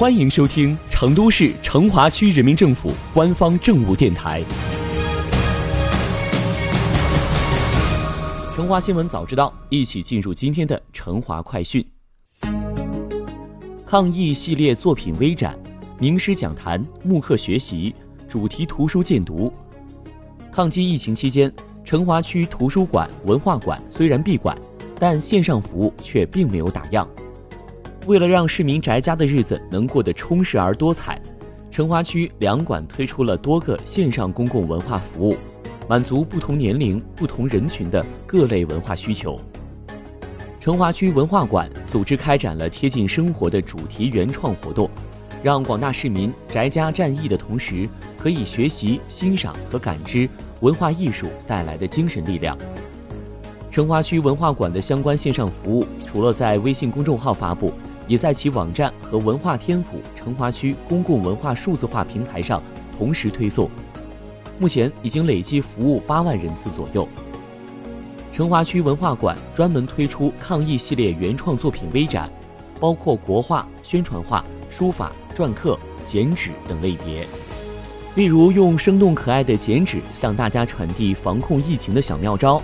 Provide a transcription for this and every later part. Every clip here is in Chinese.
欢迎收听成都市成华区人民政府官方政务电台《成华新闻早知道》，一起进入今天的成华快讯。抗疫系列作品微展、名师讲坛、慕课学习、主题图书荐读。抗击疫情期间，成华区图书馆、文化馆虽然闭馆，但线上服务却并没有打烊。为了让市民宅家的日子能过得充实而多彩，成华区两馆推出了多个线上公共文化服务，满足不同年龄、不同人群的各类文化需求。成华区文化馆组织开展了贴近生活的主题原创活动，让广大市民宅家战役的同时，可以学习、欣赏和感知文化艺术带来的精神力量。成华区文化馆的相关线上服务，除了在微信公众号发布。也在其网站和文化天府成华区公共文化数字化平台上同时推送，目前已经累计服务八万人次左右。成华区文化馆专门推出抗疫系列原创作品微展，包括国画、宣传画、书法、篆刻、剪纸等类别。例如，用生动可爱的剪纸向大家传递防控疫情的小妙招。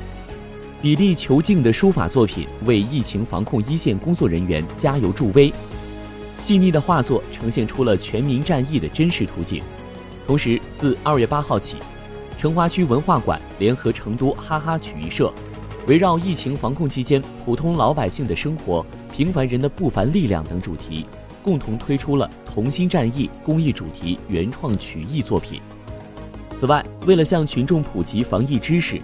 笔力遒劲的书法作品为疫情防控一线工作人员加油助威，细腻的画作呈现出了全民战役的真实图景。同时，自二月八号起，成华区文化馆联合成都哈哈曲艺社，围绕疫情防控期间普通老百姓的生活、平凡人的不凡力量等主题，共同推出了“同心战役”公益主题原创曲艺作品。此外，为了向群众普及防疫知识。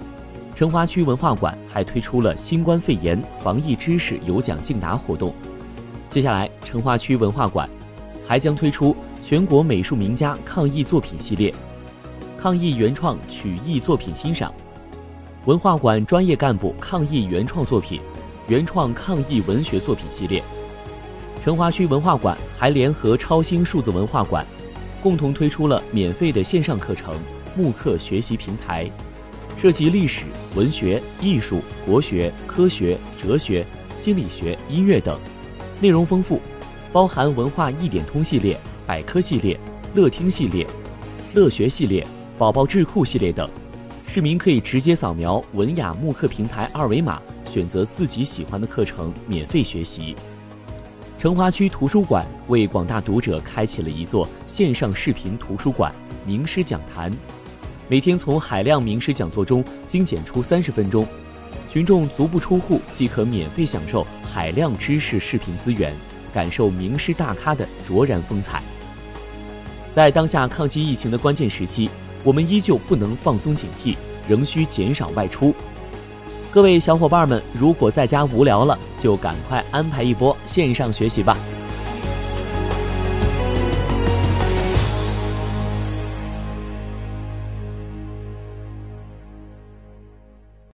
成华区文化馆还推出了新冠肺炎防疫知识有奖竞答活动。接下来，成华区文化馆还将推出全国美术名家抗疫作品系列、抗疫原创曲艺作品欣赏、文化馆专业干部抗疫原创作品、原创抗疫文学作品系列。成华区文化馆还联合超星数字文化馆，共同推出了免费的线上课程慕课学习平台。涉及历史、文学、艺术、国学、科学、哲学、心理学、音乐等，内容丰富，包含文化一点通系列、百科系列、乐听系列、乐学系列、宝宝智库系列等。市民可以直接扫描文雅慕课平台二维码，选择自己喜欢的课程免费学习。成华区图书馆为广大读者开启了一座线上视频图书馆，名师讲坛。每天从海量名师讲座中精简出三十分钟，群众足不出户即可免费享受海量知识视频资源，感受名师大咖的卓然风采。在当下抗击疫情的关键时期，我们依旧不能放松警惕，仍需减少外出。各位小伙伴们，如果在家无聊了，就赶快安排一波线上学习吧。